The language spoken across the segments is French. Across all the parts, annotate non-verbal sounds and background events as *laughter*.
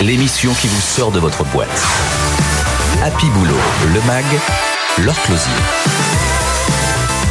l'émission qui vous sort de votre boîte. Happy Boulot, le MAG, leur closier.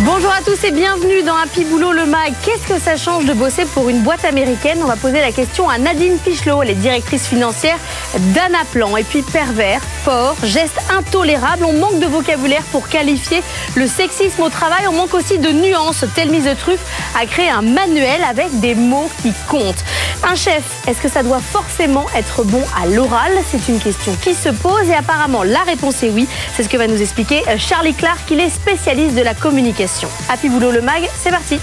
Bonjour à tous et bienvenue dans Happy Boulot le MAG. Qu'est-ce que ça change de bosser pour une boîte américaine? On va poser la question à Nadine Pichelot, elle est directrice financière d'Anaplan. Et puis pervers, fort, geste intolérable, on manque de vocabulaire pour qualifier le sexisme au travail, on manque aussi de nuances. Telle mise de truffe a créé un manuel avec des mots qui comptent. Un chef, est-ce que ça doit forcément être bon à l'oral? C'est une question qui se pose et apparemment la réponse est oui. C'est ce que va nous expliquer Charlie Clark, il est spécialiste de la communication. Happy Boulot le MAG, c'est parti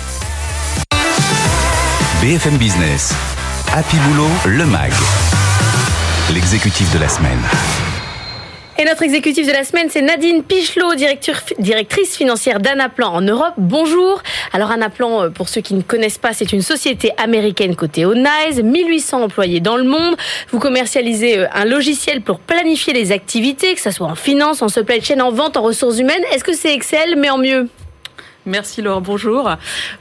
BFM Business, Happy Boulot le MAG, l'exécutif de la semaine. Et notre exécutif de la semaine, c'est Nadine Pichelot, directrice financière d'Anaplan en Europe. Bonjour. Alors Anaplan, euh, pour ceux qui ne connaissent pas, c'est une société américaine cotée au NICE, 1800 employés dans le monde. Vous commercialisez euh, un logiciel pour planifier les activités, que ce soit en finance, en supply chain, en vente, en ressources humaines. Est-ce que c'est Excel, mais en mieux? Merci Laure, bonjour.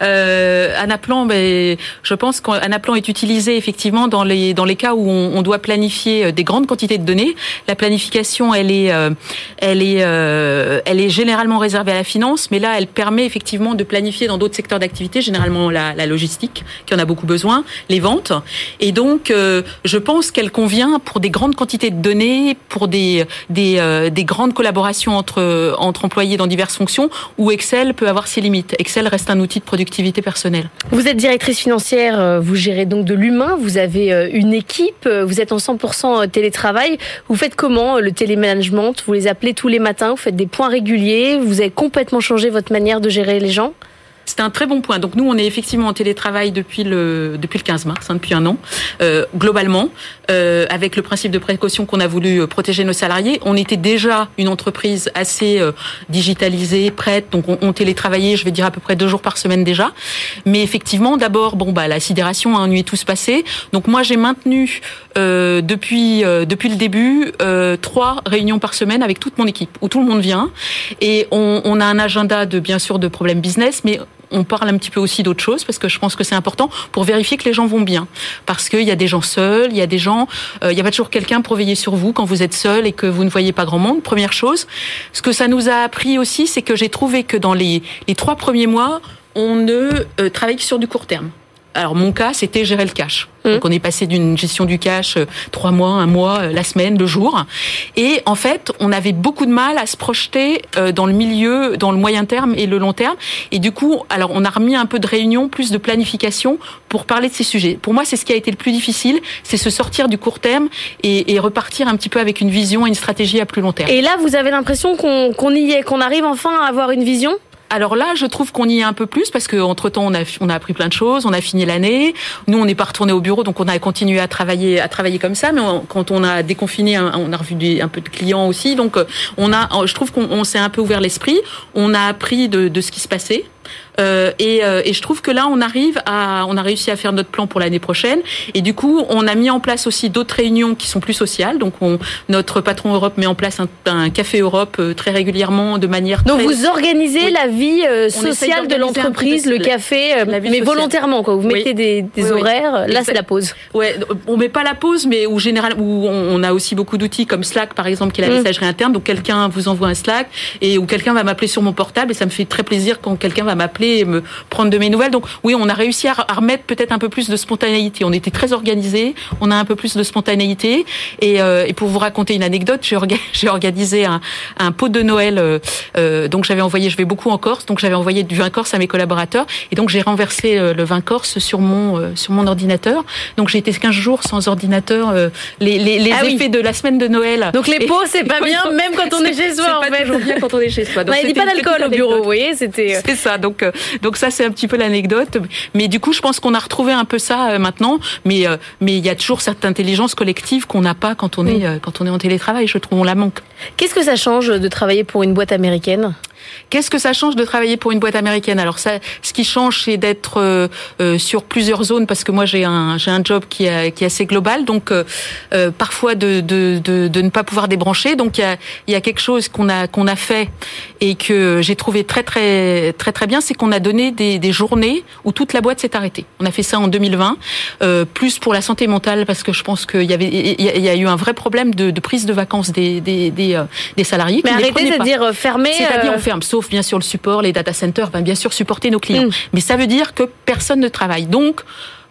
Euh, Anaplan, ben, je pense qu'Anaplan est utilisé effectivement dans les dans les cas où on, doit planifier euh, des grandes quantités de données. La planification, elle est euh, elle est euh, elle est généralement réservée à la finance, mais là, elle permet effectivement de planifier dans d'autres secteurs d'activité, généralement la, la, logistique, qui en a beaucoup besoin, les ventes. Et donc, je pense qu'elle convient pour des grandes quantités de données, pour des des, des grandes collaborations entre entre employés dans diverses fonctions, où Excel peut avoir ses limites. Excel reste un outil de productivité personnelle. Vous êtes directrice financière, euh, vous gérez donc de l'humain, vous avez euh, une équipe, euh, vous êtes en 100% télétravail. Vous faites comment le télémanagement? Vous les appelez tous les matins, vous faites des points réguliers, vous avez complètement changé votre manière de gérer les gens? C'est un très bon point. Donc nous, on est effectivement en télétravail depuis le depuis le 15 mars, hein, depuis un an, euh, globalement, euh, avec le principe de précaution qu'on a voulu euh, protéger nos salariés. On était déjà une entreprise assez euh, digitalisée, prête, donc on, on, télétravaillait, je vais dire à peu près deux jours par semaine déjà. Mais effectivement, d'abord, bon bah la sidération a ennuyé tout se passé. Donc moi, j'ai maintenu euh, depuis depuis le début trois réunions par semaine avec toute mon équipe où tout le monde vient et on, on a un agenda de bien sûr de problèmes business, mais on parle un petit peu aussi d'autre chose parce que je pense que c'est important pour vérifier que les gens vont bien. Parce qu'il y a des gens seuls, il y a des gens, euh, il n'y a pas toujours quelqu'un pour veiller sur vous quand vous êtes seul et que vous ne voyez pas grand monde. Première chose. Ce que ça nous a appris aussi, c'est que j'ai trouvé que dans les, trois premiers mois, on ne euh, travaille que sur du court terme. Alors mon cas, c'était gérer le cash. Mmh. Donc on est passé d'une gestion du cash euh, trois mois, un mois, euh, la semaine, le jour. Et en fait, on avait beaucoup de mal à se projeter euh, dans le milieu, dans le moyen terme et le long terme. Et du coup, alors on a remis un peu de réunion, plus de planification pour parler de ces sujets. Pour moi, c'est ce qui a été le plus difficile, c'est se sortir du court terme et, et, repartir un petit peu avec une vision et une stratégie à plus long terme. Et là, vous avez l'impression qu'on y est, qu'on arrive enfin à avoir une vision? Alors là, je trouve qu'on y est un peu plus parce qu'entre temps, on a, on a appris plein de choses, on a fini l'année. Nous, on n'est pas retourné au bureau, donc on a continué à travailler, à travailler comme ça. Mais quand on a déconfiné, on a revu des, un peu de clients aussi. Donc, euh, on a, je trouve qu'on s'est un peu ouvert l'esprit. On a appris de, de ce qui se passait. Euh, et, euh, et, je trouve que là, on arrive à, on a réussi à faire notre plan pour l'année prochaine. Et du coup, on a mis en place aussi d'autres réunions qui sont plus sociales. Donc, on, notre patron Europe met en place un, un café Europe euh, très régulièrement, de manière. Donc, très... vous organisez oui. la vie euh, sociale de l'entreprise, le café, euh, mais sociale. volontairement, quoi. Vous mettez oui. des, des oui, horaires. Là, c'est la pause. Ouais, on met pas la pause, mais où général, où on, a aussi beaucoup d'outils comme Slack, par exemple, qui est la messagerie mmh. interne. Donc, quelqu'un vous envoie un Slack et où quelqu'un va m'appeler sur mon portable et ça me fait très plaisir quand quelqu'un va m'appeler et me prendre de mes nouvelles. Donc oui, on a réussi à, remettre peut-être un peu plus de spontanéité. On était très organisé, on a un peu plus de spontanéité. Et, euh, et pour vous raconter une anecdote, *laughs* j'ai organisé un, un, pot de Noël. Euh, euh, donc j'avais envoyé, je vais beaucoup en Corse, donc j'avais envoyé du vin corse à mes collaborateurs. Et donc j'ai renversé le vin corse sur mon sur mon ordinateur. Donc j'ai été 15 jours sans ordinateur. Les, les, les ah effets oui. de la semaine de Noël. Donc les pots, c'est *laughs* pas bien, même quand on est, chez soi. C'est pas toujours bien quand on est chez soi. Donc, il n'y a pas d'alcool au bureau, vous voyez, c'était. C'est ça. Donc donc ça c'est un petit peu l'anecdote. Mais du coup, je pense qu'on a retrouvé un peu ça euh, maintenant. Mais euh, mais il y a toujours cette intelligence collective qu'on n'a pas quand on est mmh. euh, quand on est en télétravail. Je trouve on la manque. Qu'est-ce que ça change de travailler pour une boîte américaine? Qu'est-ce que ça change de travailler pour une boîte américaine? Alors ça, ce qui change, c'est d'être euh, euh, sur plusieurs zones parce que moi j'ai un j'ai un job qui est, qui est assez global, donc euh, parfois de, de, de, de, ne pas pouvoir débrancher. Donc il y a, il y a quelque chose qu'on a qu'on a fait et que j'ai trouvé très très très très bien, c'est qu'on a donné des, des journées où toute la boîte s'est arrêtée. On a fait ça en 2020, plus pour la santé mentale parce que je pense qu'il y avait il y a eu un vrai problème de, de prise de vacances des des, des, des salariés. Mais arrêtez, c'est-à-dire fermer. C'est-à-dire on ferme, sauf bien sûr le support, les data centers, ben bien sûr supporter nos clients. Mm. Mais ça veut dire que personne ne travaille. Donc,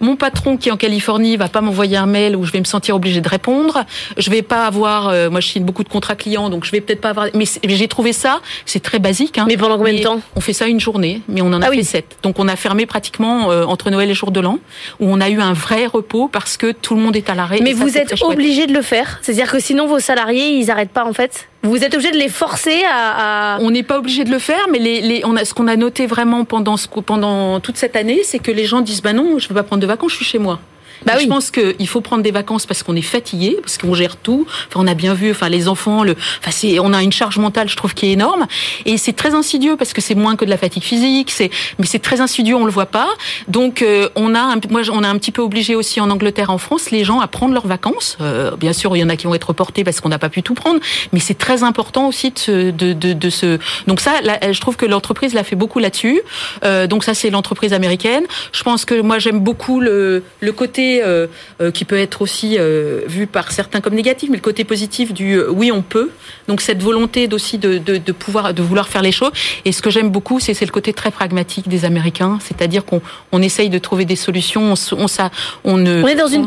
mon patron qui est en Californie va pas m'envoyer un mail où je vais me sentir obligé de répondre. Je vais pas avoir, euh, moi je signe beaucoup de contrats clients, donc je vais peut-être pas avoir. Mais j'ai trouvé ça, c'est très basique. Hein, mais pendant combien de temps? On fait ça une journée, mais on en a ah fait sept. Donc on a fermé pratiquement euh, entre Noël et jour de l'an, où on a eu un vrai repos parce que tout le monde est à l'arrêt. Mais vous êtes obligé de le faire, c'est-à-dire que sinon vos salariés ils arrêtent pas en fait? Vous êtes obligé de les forcer à. à... On n'est pas obligé de le faire, mais les, les, on a, ce qu'on a noté vraiment pendant, ce, pendant toute cette année, c'est que les gens disent bah non, je ne veux pas prendre de vacances, je suis chez moi. Bah oui. Je pense qu'il faut prendre des vacances parce qu'on est fatigué, parce qu'on gère tout. Enfin, on a bien vu, enfin, les enfants, le, enfin, c'est, on a une charge mentale, je trouve, qui est énorme. Et c'est très insidieux parce que c'est moins que de la fatigue physique. C'est, mais c'est très insidieux, on le voit pas. Donc, euh, on a, un, moi, on a un petit peu obligé aussi en Angleterre, en France, les gens à prendre leurs vacances. Euh, bien sûr, il y en a qui vont être reportés parce qu'on n'a pas pu tout prendre, mais c'est très important aussi de, se, de, de, de se. Donc ça, là, je trouve que l'entreprise l'a fait beaucoup là-dessus. Euh, donc ça, c'est l'entreprise américaine. Je pense que moi, j'aime beaucoup le, le côté euh, euh, qui peut être aussi euh, vu par certains comme négatif, mais le côté positif du oui on peut. Donc cette volonté aussi de, de, de, pouvoir de vouloir faire les choses. Et ce que j'aime beaucoup, c'est le côté très pragmatique des Américains, c'est-à-dire qu'on on essaye de trouver des solutions. On, on, ça, on, ne, on est dans une,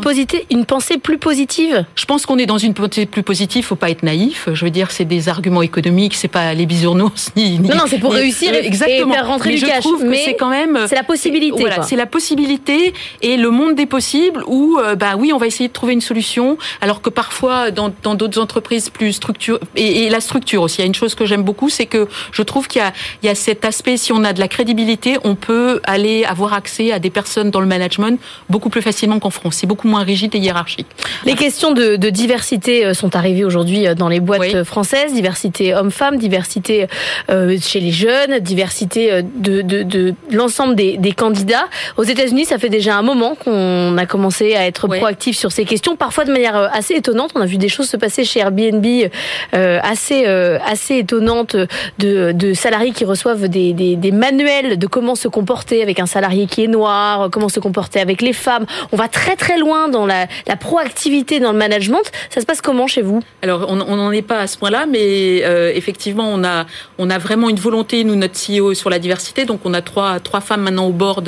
une pensée plus positive? Je pense qu'on est dans une pensée plus positive. Faut pas être naïf. Je veux dire, c'est des arguments économiques, c'est pas les bisounours *laughs* ni, non non, c'est pour réussir et, exactement. faire rentrer mais du je Trouve mais c'est quand même c'est la possibilité. Voilà, c'est la possibilité et le monde des possibles où euh, bah oui, on va essayer de trouver une solution, alors que parfois dans d'autres entreprises plus structurées et, et, la structure aussi. Il y a une chose que j'aime beaucoup, c'est que je trouve qu'il y, y a, cet aspect. Si on a de la crédibilité, on peut aller avoir accès à des personnes dans le management beaucoup plus facilement qu'en France. C'est beaucoup moins rigide et hiérarchique. Les questions de, de diversité euh, sont arrivées aujourd'hui euh, dans les boîtes françaises. Diversité homme-femme, diversité euh, chez les jeunes, diversité de, de, de l'ensemble des, des, candidats. Aux États-Unis, ça fait déjà un moment qu'on a commencé à être proactif sur ces questions, parfois de manière euh, assez étonnante. On a vu des choses se passer chez Airbnb euh, assez euh, assez étonnantes de, de salariés qui reçoivent des, des, des, manuels de comment se comporter avec un salarié qui est noir, comment se comporter avec les femmes. On va très très loin dans la, la proactivité dans le management. Ça se passe comment chez vous? Alors on n'en est pas à ce point-là, mais euh, effectivement on a on a vraiment une volonté nous notre CEO sur la diversité. Donc on a trois trois femmes maintenant au bord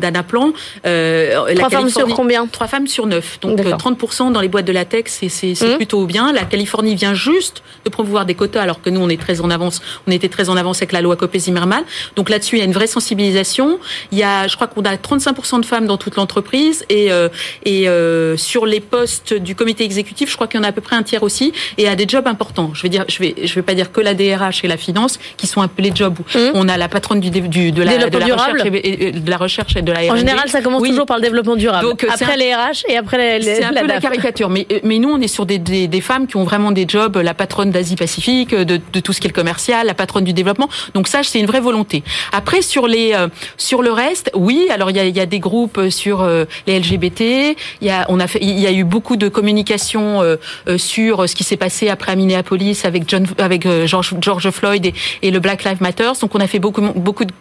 d'Anaplan. Euh, trois femmes sur combien Trois femmes sur donc 30% euh, dans les boîtes de latex, c'est mmh. plutôt bien. La Californie vient juste de promouvoir des quotas, alors que nous, on est très en avance. On était très en avance avec la loi Copé-Zimmermann. Donc là-dessus, il y a une vraie sensibilisation. Il y a, je crois qu'on a 35% de femmes dans toute l'entreprise et, euh, et euh, sur les postes du comité exécutif, je crois qu'il y en a à peu près un tiers aussi et à des jobs importants. Je vais dire, je vais, je vais pas dire que la DRH et la finance qui sont les jobs où mmh. on a la patronne du, du de la, de la recherche et, de la recherche et de la R&D. En général, ça commence toujours par le développement durable. Donc, après les RH et après les, c'est un peu la caricature. Mais, mais nous, on est sur des, des, des, femmes qui ont vraiment des jobs, la patronne d'Asie-Pacifique, de, de, tout ce qui est le commercial, la patronne du développement. Donc ça, c'est une vraie volonté. Après, sur les euh, sur le reste, oui. Alors il y a, il y a des groupes sur euh, les LGBT. Il y a on a fait, il y a eu beaucoup de communication euh, sur ce qui s'est passé après à Minneapolis avec John avec George, George Floyd et, et, le Black Lives Matter. Donc on a fait beaucoup beaucoup de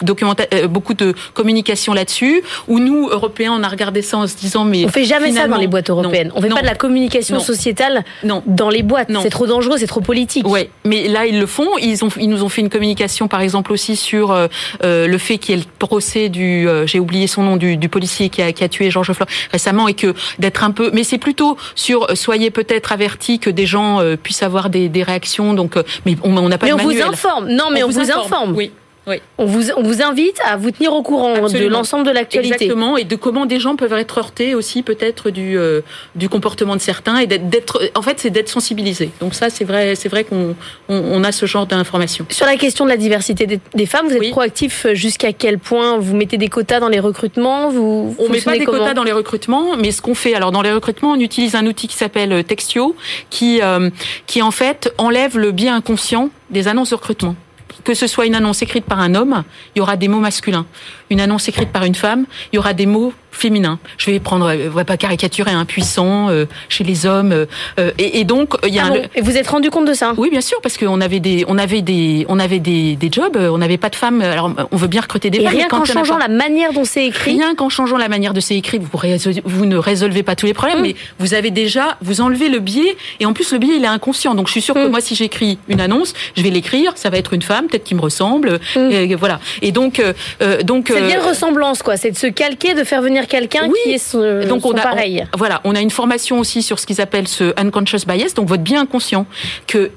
beaucoup de communication là-dessus. Où nous Européens, on a regardé ça en se disant mais on fait jamais ça dans les boîtes européennes. On fait pas de la communication sociétale dans les boîtes. C'est trop dangereux, c'est trop politique. Ouais, mais là ils le font. Ils ont, ils nous ont fait une communication, par exemple aussi sur euh, euh le fait qu'il y ait le procès du, euh, j'ai oublié son nom, du, du policier qui a, qui a tué Georges Floyd récemment, et que d'être un peu, mais c'est plutôt sur soyez peut-être avertis que des gens puissent avoir des, des réactions. Donc, mais on n'a pas. Mais on vous informe. Non, mais on, vous, informe. informe. Oui. Oui. On, vous, on vous invite à vous tenir au courant de l'ensemble de l'actualité. Exactement, et de comment des gens peuvent être heurtés aussi peut-être du, euh, du comportement de certains et d'être, en fait, c'est d'être sensibilisé. Donc ça, c'est vrai, c'est vrai qu'on on, a ce genre d'informations. Sur la question de la diversité des, femmes, vous êtes proactif jusqu'à quel point Vous mettez des quotas dans les recrutements Vous on met pas des quotas dans les recrutements, mais ce qu'on fait, alors dans les recrutements, on utilise un outil qui s'appelle Textio, qui euh, qui en fait enlève le biais inconscient des annonces de recrutement que ce soit une annonce écrite par un homme, il y aura des mots masculins. Une annonce écrite par une femme, il y aura des mots féminins. Je vais prendre, euh, on va pas caricaturer un puissant euh, chez les hommes. Euh, et, et, donc il y a. Ah bon et vous êtes rendu compte de ça? Oui, bien sûr, parce qu'on avait des, on avait des, on avait des, des jobs, on n'avait pas de femmes. Alors on veut bien recruter des et femmes. Rien qu'en changeant la manière dont c'est écrit. Rien qu'en changeant la manière de c'est écrit, vous, vous ne résolvez pas tous les problèmes, mmh. mais vous avez déjà, vous enlevez le biais, et en plus le biais il est inconscient. Donc je suis sûre mmh. que moi si j'écris une annonce, je vais l'écrire, ça va être une femme, peut-être qui me ressemble, mmh. et voilà. Et donc, euh, donc. C'est bien ressemblance quoi, c'est de se calquer, de faire venir quelqu'un oui. qui est son, donc on a, pareil. On, voilà, on a une formation aussi sur ce qu'ils appellent ce unconscious bias, donc votre bien inconscient, que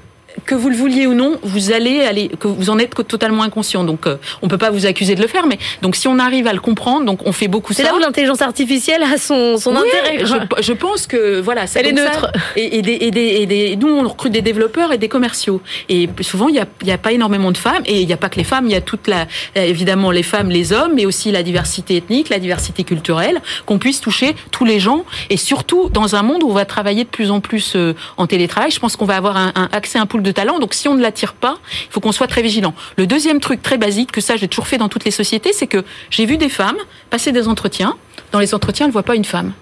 que vous le vouliez ou non, vous allez aller, que vous en êtes totalement inconscient. Donc, euh, on peut pas vous accuser de le faire, mais donc si on arrive à le comprendre, donc on fait beaucoup ça. C'est là où l'intelligence artificielle a son, son oui, intérêt. Je, je, pense que voilà, ça, elle est neutre. Ça, et, et, des, et, des, et des, nous on recrute des développeurs et des commerciaux. Et souvent il y a, y a pas énormément de femmes et il n'y a pas que les femmes, il y a toute la, évidemment les femmes, les hommes, mais aussi la diversité ethnique, la diversité culturelle, qu'on puisse toucher tous les gens et surtout dans un monde où on va travailler de plus en plus euh, en télétravail, je pense qu'on va avoir un, un accès à un pool de talents. Donc si on ne l'attire pas, il faut qu'on soit très vigilant. Le deuxième truc très basique, que ça j'ai toujours fait dans toutes les sociétés, c'est que j'ai vu des femmes passer des entretiens. Dans les entretiens, elles ne voient pas une femme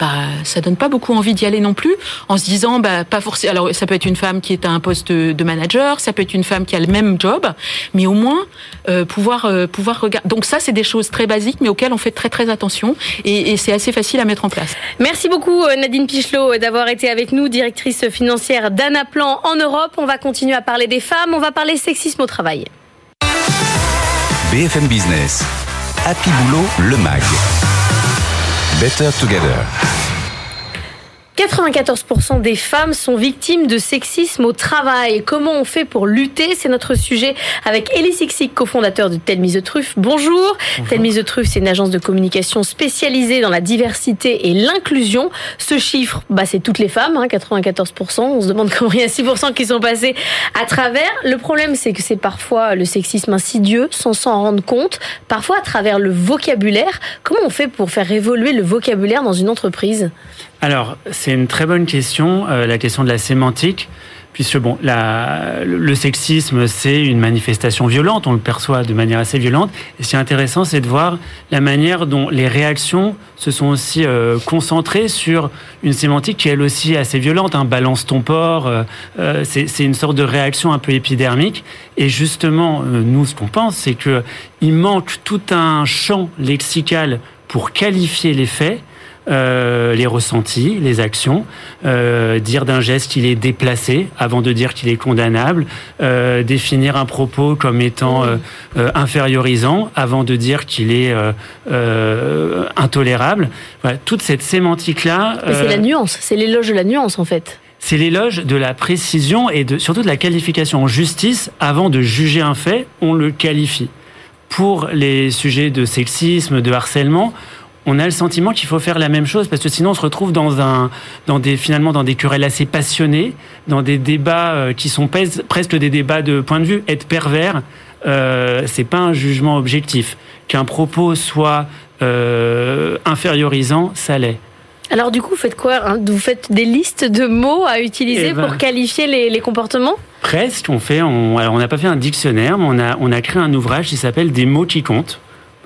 bah, ça donne pas beaucoup envie d'y aller non plus, en se disant, bah, pas forcément. Alors, ça peut être une femme qui est à un poste de manager, ça peut être une femme qui a le même job, mais au moins euh, pouvoir euh, pouvoir regarder. Donc ça, c'est des choses très basiques, mais auxquelles on fait très très attention, et, et c'est assez facile à mettre en place. Merci beaucoup Nadine Pichelot d'avoir été avec nous, directrice financière d'Anaplan en Europe. On va continuer à parler des femmes, on va parler sexisme au travail. BFM Business, Happy Boulot, le MAG. Better Together. 94% des femmes sont victimes de sexisme au travail. Comment on fait pour lutter? C'est notre sujet avec Elie Sixic, cofondateur de Tell Me the. Bonjour. Bonjour. Tell Me the c'est une agence de communication spécialisée dans la diversité et l'inclusion. Ce chiffre, bah, c'est toutes les femmes, hein, 94%. On se demande *laughs* comment il y a 6% qui sont passés à travers. Le problème, c'est que c'est parfois le sexisme insidieux, sans s'en rendre compte, parfois à travers le vocabulaire. Comment on fait pour faire évoluer le vocabulaire dans une entreprise? Alors, c'est une très bonne question, euh, la question de la sémantique, puisque bon, la, le sexisme, c'est une manifestation violente, on le perçoit de manière assez violente. Et ce qui est intéressant, c'est de voir la manière dont les réactions se sont aussi euh, concentrées sur une sémantique qui est elle aussi assez violente. Hein, balance ton porc, euh, euh, c'est une sorte de réaction un peu épidermique. Et justement, nous, ce qu'on pense, c'est que il manque tout un champ lexical pour qualifier les faits euh, les ressentis, les actions, euh, dire d'un geste qu'il est déplacé avant de dire qu'il est condamnable, euh, définir un propos comme étant infériorisant avant de dire qu'il est intolérable. Voilà, toute cette sémantique-là. c'est la nuance, c'est l'éloge de la nuance en fait. C'est l'éloge de la précision et de, surtout de la qualification en justice. Avant de juger un fait, on le qualifie. Pour les sujets de sexisme, de harcèlement, on a le sentiment qu'il faut faire la même chose parce que sinon on se retrouve dans un dans des finalement dans des querelles assez passionnées, dans des débats qui sont presque des débats de point de vue. Être pervers, euh, c'est pas un jugement objectif. Qu'un propos soit euh, infériorisant, ça l'est. Alors du coup, vous faites quoi hein? Vous faites des listes de mots à utiliser ben, pour qualifier les, les, comportements? Presque. On fait. On, alors on n'a pas fait un dictionnaire, mais on a on a créé un ouvrage qui s'appelle Des mots qui comptent.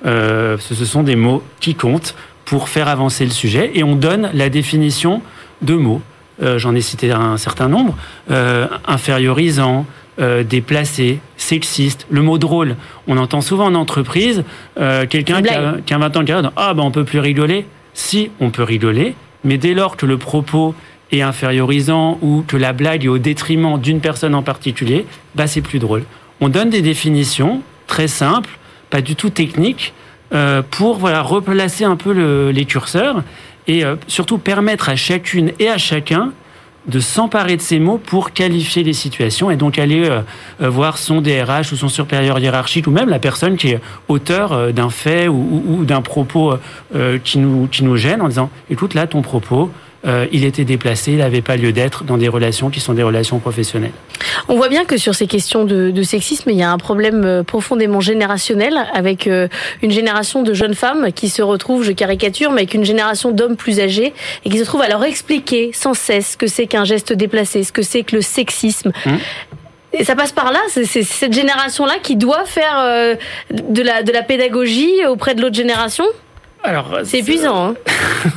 Euh, ce sont des mots qui comptent pour faire avancer le sujet et on donne la définition de mots. Euh, J'en ai cité un certain nombre. Euh, infériorisant, euh, déplacé, sexiste, le mot drôle. On entend souvent en entreprise quelqu'un qui a, qui a 20 ans de carrière, ah ben on peut plus rigoler. Si, on peut rigoler, mais dès lors que le propos est infériorisant ou que la blague est au détriment d'une personne en particulier, bah c'est plus drôle. On donne des définitions très simples pas du tout technique, euh, pour voilà replacer un peu le, les curseurs et euh, surtout permettre à chacune et à chacun de s'emparer de ces mots pour qualifier les situations et donc aller euh, voir son DRH ou son supérieur hiérarchique ou même la personne qui est auteur d'un fait ou, ou, d'un propos qui, nous, qui nous gêne en disant écoute là ton propos euh, il était déplacé, il n'avait pas lieu d'être dans des relations qui sont des relations professionnelles. On voit bien que sur ces questions de, de sexisme, il y a un problème profondément générationnel avec euh, une génération de jeunes femmes qui se retrouvent, je caricature, mais avec une génération d'hommes plus âgés et qui se trouvent à leur expliquer sans cesse ce que c'est qu'un geste déplacé, ce que c'est que le sexisme. Mmh. Et ça passe par là, c'est cette génération-là qui doit faire euh, de, la, de la pédagogie auprès de l'autre génération? Alors, c'est épuisant. Hein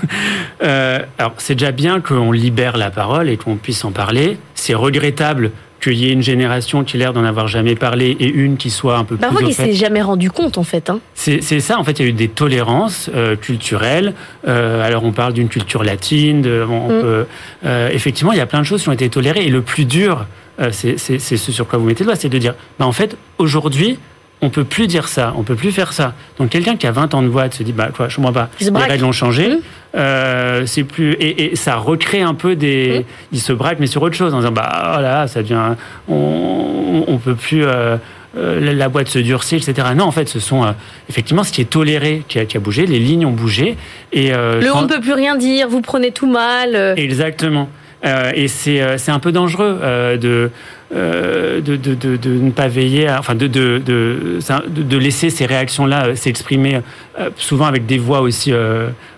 *laughs* euh, alors, c'est déjà bien qu'on libère la parole et qu'on puisse en parler. C'est regrettable qu'il y ait une génération qui a l'air d'en avoir jamais parlé et une qui soit un peu Parfois, plus. S'est jamais rendu compte, en fait. Hein. C'est ça, en fait, il y a eu des tolérances euh, culturelles. Euh, alors, on parle d'une culture latine. De, on mm. peut, euh, effectivement, il y a plein de choses qui ont été tolérées. Et le plus dur, euh, c'est ce sur quoi vous mettez le doigt, c'est de dire, bah, en fait, aujourd'hui, on peut plus dire ça, on peut plus faire ça. Donc quelqu'un qui a 20 ans de voix se dit bah quoi, je comprends pas. Les règles ont changé. Mmh. Euh, c'est plus et, ça recrée un peu des. Mmh. Il se braque mais sur autre chose en disant bah voilà ça devient on, on peut plus. Euh, euh, la boîte se durcit, etc. Non, en fait, ce sont effectivement ce qui est toléré qui a, qui a, bougé. Les lignes ont bougé. Et le on ne peut plus rien dire. Vous prenez tout mal. Exactement. et c'est un peu dangereux de euh, de, de, de, de, ne pas veiller, à, enfin de, de, de, laisser ces réactions-là euh, s'exprimer euh, souvent avec des voix aussi,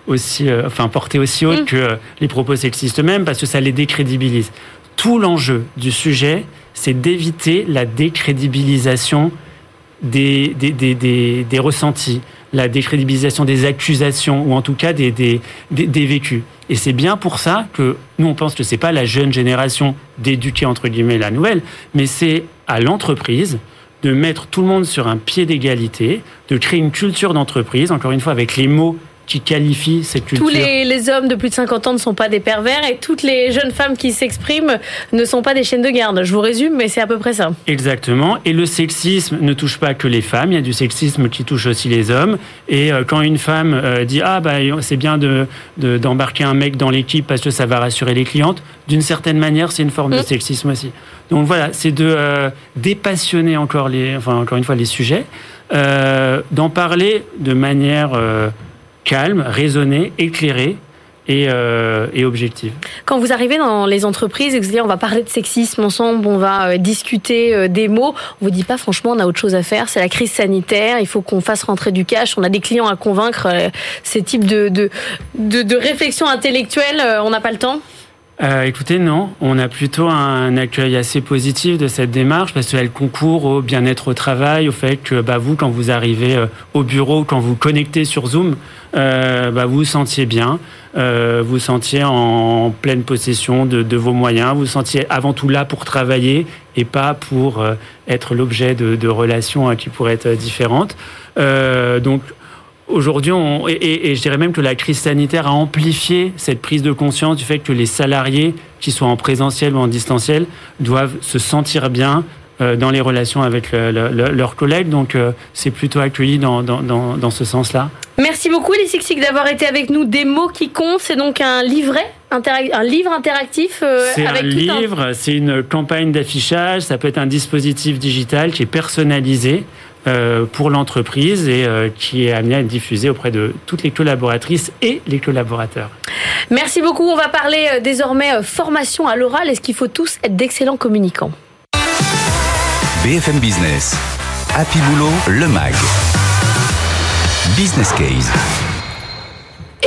aussi enfin portées aussi hautes mm. que les propos sexistes eux-mêmes, parce que ça les décrédibilise. Tout l'enjeu du sujet, c'est d'éviter la décrédibilisation des, des, des, des, des ressentis, la décrédibilisation des accusations ou en tout cas des, des, des, vécus. Et c'est bien pour ça que nous on pense que c'est pas la jeune génération d'éduquer entre guillemets la nouvelle, mais c'est à l'entreprise de mettre tout le monde sur un pied d'égalité, de créer une culture d'entreprise, encore une fois avec les mots qui qualifie cette culture. Tous les, hommes de plus de 50 ans ne sont pas des pervers et toutes les jeunes femmes qui s'expriment ne sont pas des chaînes de garde. Je vous résume, mais c'est à peu près ça. Exactement. Et le sexisme ne touche pas que les femmes. Il y a du sexisme qui touche aussi les hommes. Et euh, quand une femme euh, dit ah bah c'est bien de d'embarquer un mec dans l'équipe parce que ça va rassurer les clientes, d'une certaine manière c'est une forme de mm. sexisme aussi. Donc voilà, c'est de euh, dépassionner encore les, enfin encore une fois les sujets, d'en parler de manière calme, raisonné, éclairé et, euh, et, objective. Quand vous arrivez dans les entreprises et que vous dites on va parler de sexisme ensemble, on va euh, discuter euh, des mots, on vous dit pas franchement on a autre chose à faire, c'est la crise sanitaire, il faut qu'on fasse rentrer du cash, on a des clients à convaincre, ces types de, de, de, de réflexion intellectuelle, on n'a pas le temps? Euh, écoutez, non, on a plutôt un accueil assez positif de cette démarche parce qu'elle concourt au bien-être au travail, au fait que bah, vous, quand vous arrivez euh, au bureau, quand vous connectez sur Zoom, euh, bah, vous vous sentiez bien, euh, vous sentiez en pleine possession de, vos moyens, vous vous sentiez avant tout là pour travailler et pas pour euh, être l'objet de, relations hein, qui pourraient être différentes. donc Aujourd'hui, et, et, je dirais même que la crise sanitaire a amplifié cette prise de conscience du fait que les salariés, qu'ils soient en présentiel ou en distanciel, doivent se sentir bien euh, dans les relations avec leurs collègues. Donc, euh, c'est plutôt accueilli dans, dans, dans, dans ce sens-là. Merci beaucoup, les Sixig, d'avoir été avec nous. Des mots qui comptent, c'est donc un livret un livre interactif euh, C'est un livre, c'est une campagne d'affichage, ça peut être un dispositif digital qui est personnalisé pour l'entreprise et euh, qui est amené à être diffusé auprès de toutes les collaboratrices et les collaborateurs. Merci beaucoup. On va parler euh, désormais formation à l'oral. Est-ce qu'il faut tous être d'excellents communicants? BFM Business, Happy Boulot, le MAG. Business Case.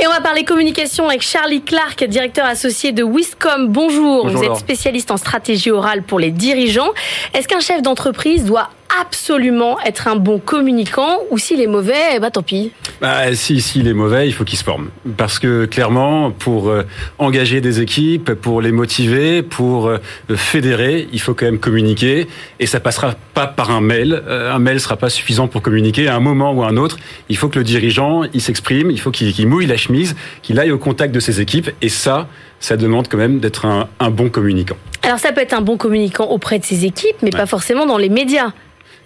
Et on va parler communication avec Charlie Clark, directeur associé de Wiscom. Bonjour, Bonjour vous êtes spécialiste en stratégie orale pour les dirigeants. Est-ce qu'un chef d'entreprise doit absolument être un bon communicant ou s'il est mauvais, eh ben, tant pis. Bah, si s'il est mauvais, il faut qu'il se forme parce que clairement pour euh, engager des équipes, pour les motiver, pour euh, fédérer, il faut quand même communiquer et ça passera pas par un mail. Euh, un mail sera pas suffisant pour communiquer. À un moment ou à un autre, il faut que le dirigeant il s'exprime, il faut qu'il mouille la chemise, qu'il aille au contact de ses équipes et ça ça demande quand même d'être un, un, bon communicant. Alors ça peut être un bon communicant auprès de ses équipes, mais pas forcément dans les médias.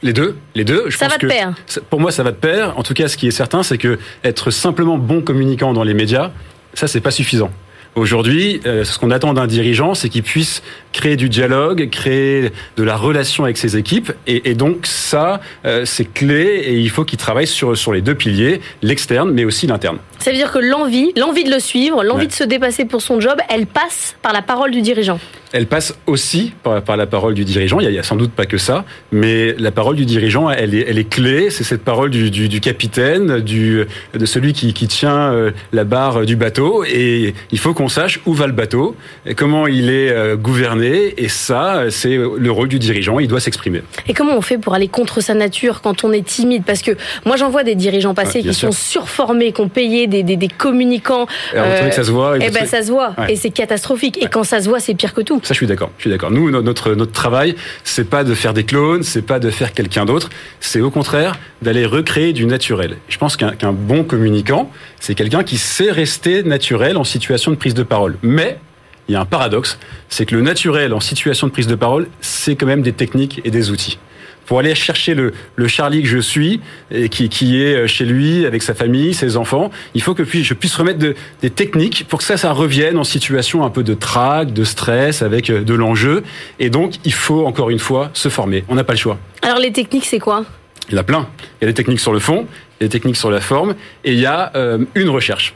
Les deux, les deux. Je ça va de pair. Pour moi, ça va de pair. En tout cas, ce qui est certain, c'est que être simplement bon communicant dans les médias, ça, c'est pas suffisant. Aujourd'hui, euh, ce qu'on attend d'un dirigeant, c'est qu'il puisse créer du dialogue, créer de la relation avec ses équipes. Et, donc ça, euh, c'est clé et il faut qu'il travaille sur, sur les deux piliers, l'externe mais aussi l'interne. Ça veut dire que l'envie, l'envie de le suivre, l'envie de se dépasser pour son job, elle passe par la parole du dirigeant. elle passe aussi par, la parole du dirigeant. Il y, a, sans doute pas que ça, mais la parole du dirigeant, elle est, elle est clé. C'est cette parole du, du, capitaine, du, de celui qui, qui tient euh, la barre du bateau. Et il faut qu'on sache où va le bateau, comment il est euh, gouverné. Et ça, c'est le rôle du dirigeant. Il doit s'exprimer. Et comment on fait pour aller contre sa nature quand on est timide? Parce que moi, j'en vois des dirigeants passés qui sont surformés, qui ont payé des, des, des communicants. Alors, ça se voit. Et, eh ben, ça se voit. Et c'est catastrophique. Et quand ça se voit, c'est pire que tout. Ça, je suis d'accord. Je suis d'accord. Nous, notre notre travail, c'est pas de faire des clones, c'est pas de faire quelqu'un d'autre. C'est au contraire d'aller recréer du naturel. Je pense qu'un bon communicant, c'est quelqu'un qui sait rester naturel en situation de prise de parole. Mais il y a un paradoxe, c'est que le naturel en situation de prise de parole, c'est quand même des techniques et des outils pour aller chercher le, le Charlie que je suis, et qui, qui est euh, chez lui, avec sa famille, ses enfants, il faut que je puisse remettre de, des techniques pour que ça, ça revienne en situation un peu de trac, de stress, avec euh, de l'enjeu. Et donc, il faut, encore une fois, se former. On n'a pas le choix. Alors, les techniques, c'est quoi? Il y en a plein. Il y a des techniques sur le fond, il y a des techniques sur la forme, et il y a euh, une recherche,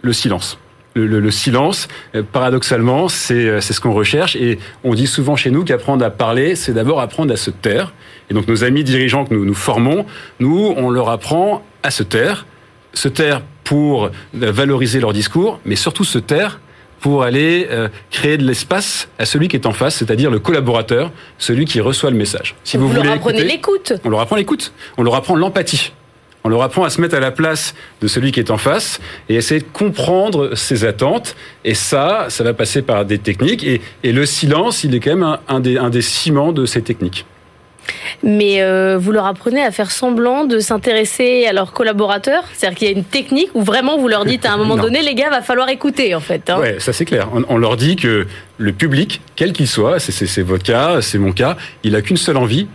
le silence le, silence, euh, paradoxalement, euh, c'est ce qu'on recherche. Et on dit souvent chez nous qu'apprendre à parler, c'est d'abord apprendre à se taire. Et donc nos amis dirigeants que nous nous formons, nous, on leur apprend à se taire, se taire pour valoriser leur discours, mais surtout se taire pour aller euh, créer de l'espace à celui qui est en face, c'est-à-dire le collaborateur, celui qui reçoit le message. Si vous, vous leur apprenez l'écoute. On leur apprend l'écoute. On leur apprend l'empathie. On leur apprend à se mettre à la place de celui qui est en face et essayer de comprendre ses attentes. Et ça, ça va passer par des techniques. Et, le silence, il est quand même un, des, ciments de ces techniques. Mais euh, vous leur apprenez à faire semblant de s'intéresser à leurs collaborateurs? C'est-à-dire qu'il y a une technique où vraiment vous leur dites à un moment *laughs* donné, les gars, va falloir écouter en fait. Hein. Ouais, ça c'est clair. On, leur dit que le public, quel qu'il soit, c'est votre cas, c'est mon cas, il a qu'une seule envie,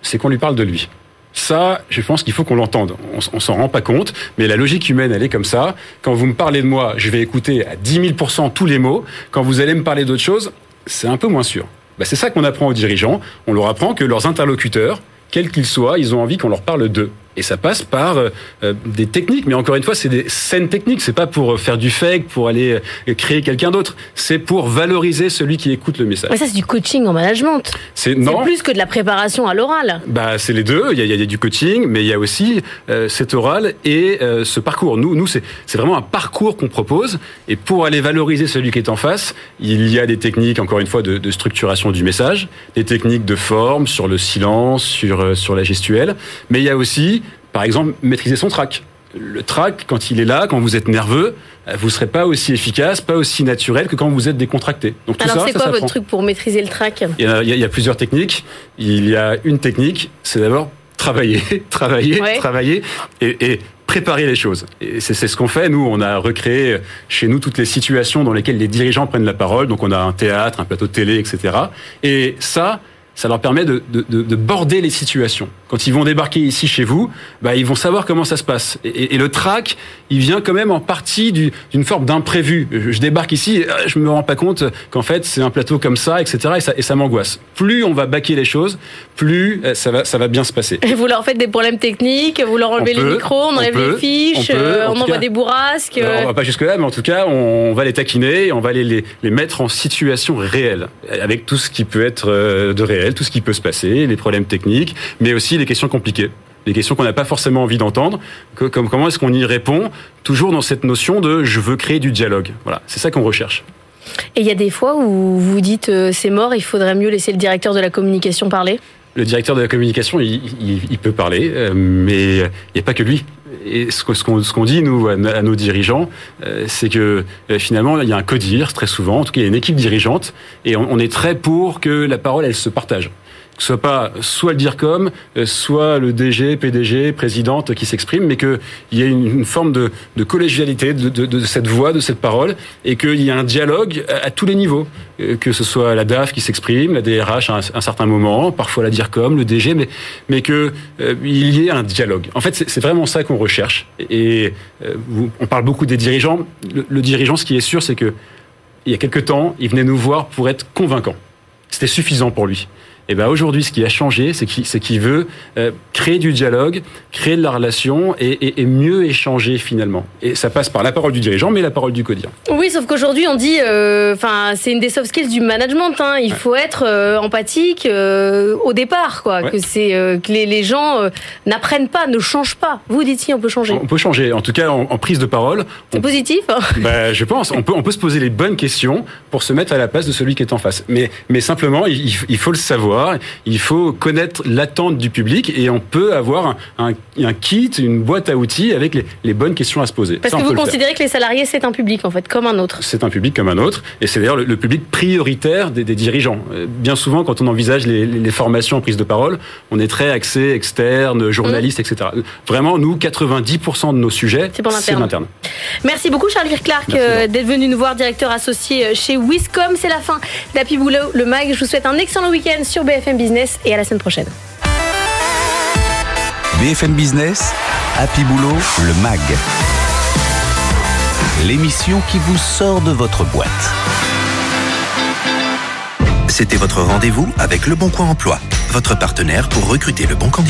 c'est qu'on lui parle de lui. Ça, je pense qu'il faut qu'on l'entende. On, s'en rend pas compte, mais la logique humaine, elle est comme ça. Quand vous me parlez de moi, je vais écouter à 10 000% tous les mots. Quand vous allez me parler d'autre chose, c'est un peu moins sûr. Bah, c'est ça qu'on apprend aux dirigeants. On leur apprend que leurs interlocuteurs, quels qu'ils soient, ils ont envie qu'on leur parle d'eux. Et ça passe par euh, euh, des techniques, mais encore une fois, c'est des scènes techniques. C'est pas pour faire du fake, pour aller euh, créer quelqu'un d'autre. C'est pour valoriser celui qui écoute le message. Mais ça, c'est du coaching en management. C'est non. plus que de la préparation à l'oral. Bah, c'est les deux. Il y, a, il y, a, du coaching, mais il y a aussi euh, cet oral et euh, ce parcours. Nous, nous, c'est vraiment un parcours qu'on propose. Et pour aller valoriser celui qui est en face, il y a des techniques, encore une fois, de, de structuration du message, des techniques de forme sur le silence, sur sur la gestuelle, mais il y a aussi par exemple, maîtriser son trac. Le trac, quand il est là, quand vous êtes nerveux, euh, vous ne serez pas aussi efficace, pas aussi naturel que quand vous êtes décontracté. Donc, Alors, c'est quoi votre truc pour maîtriser le trac? Il y, a, plusieurs techniques. Il y a une technique, c'est d'abord travailler, *laughs* travailler, travailler et, préparer les choses. Et c'est ce qu'on fait. Nous, on a recréé chez nous toutes les situations dans lesquelles les dirigeants prennent la parole. Donc, on a un théâtre, un plateau de télé, etc. Et ça, ça leur permet de, de, de, border les situations. Quand ils vont débarquer ici chez vous, bah, ils vont savoir comment ça se passe. Et, et le track, il vient quand même en partie d'une forme d'imprévu. Je, débarque ici, euh, je me rends pas compte qu'en fait c'est un plateau comme ça, etc. Et ça, et ça m'angoisse. Plus on va baquer les choses, plus euh, ça va, ça va bien se passer. Et vous leur faites des problèmes techniques, vous leur enlevez le micro, on enlève les fiches, on, on envoie des bourrasques. Alors, on va pas jusque là, mais en tout cas, on, va les taquiner, on va les, les, les mettre en situation réelle, avec tout ce qui peut être euh, de réel tout ce qui peut se passer, les problèmes techniques, mais aussi les questions compliquées les questions qu'on n'a pas forcément envie d'entendre. Comme, comment est-ce qu'on y répond Toujours dans cette notion de je veux créer du dialogue. Voilà, c'est ça qu'on recherche. Et il y a des fois où vous dites euh, c'est mort, il faudrait mieux laisser le directeur de la communication parler? Le directeur de la communication, il, peut parler, euh, mais il n'y a pas que lui. Et ce qu'on dit, nous, à, nos dirigeants, euh, c'est que finalement, il y a un codir, très souvent, en tout cas, il y a une équipe dirigeante, et on est très pour que la parole, elle se partage que ce soit pas soit le DIRCOM, euh, soit le DG, PDG, présidente qui s'exprime, mais qu'il y ait une, forme de, collégialité de, cette voix, de cette parole, et qu'il y ait un dialogue à, tous les niveaux, euh, que ce soit la DAF qui s'exprime, la DRH à un, certain moment, parfois la DIRCOM, le DG, mais, mais qu'il euh, y ait un dialogue. En fait, c'est vraiment ça qu'on recherche. Et on parle beaucoup des dirigeants. Le, le dirigeant, ce qui est sûr, c'est que il y a quelque temps, il venait nous voir pour être convaincant. C'était suffisant pour lui. Et ben aujourd'hui, ce qui a changé, c'est qu'il veut euh, créer du dialogue, créer de la relation et, et- et mieux échanger finalement. Et ça passe par la parole du dirigeant, mais la parole du codir. Oui, sauf qu'aujourd'hui, on dit, euh, enfin, c'est une des soft skills du management. hein. Il faut être euh, empathique au départ, quoi. Ouais. Que c'est que les, les gens n'apprennent pas, ne changent pas. Vous dites si on peut changer. On peut changer. En tout cas, en, en prise de parole, C'est positif. hein. Ben, je pense. On peut, on peut se poser les bonnes questions pour se mettre à la place de celui qui est en face. Mais, mais simplement, il, il faut le savoir. Il faut connaître l'attente du public et on peut avoir un, kit, une boîte à outils avec les, les bonnes questions à se poser. Parce Ça, que vous considérez que les salariés, c'est un public, en fait, comme un autre. C'est un public comme un autre, et c'est d'ailleurs le, le public prioritaire des, des dirigeants. Euh, Bien souvent, quand on envisage les, formations en prise de parole, on est très axé externe, journaliste, etc. Vraiment, nous, 90% de nos sujets, C'est l'interne. Merci beaucoup, Charles Clark, Laurent. d'être venu nous voir, directeur associé euh, chez Wiscom. C'est la fin d'Happy Boulot, le MAG. Je vous souhaite un excellent week-end sur BFM Business et à la semaine prochaine. BFM Business, Happy Boulot, le MAG. L'émission qui vous sort de votre boîte. C'était votre rendez-vous avec Le Bon Coin Emploi, votre partenaire pour recruter le bon candidat.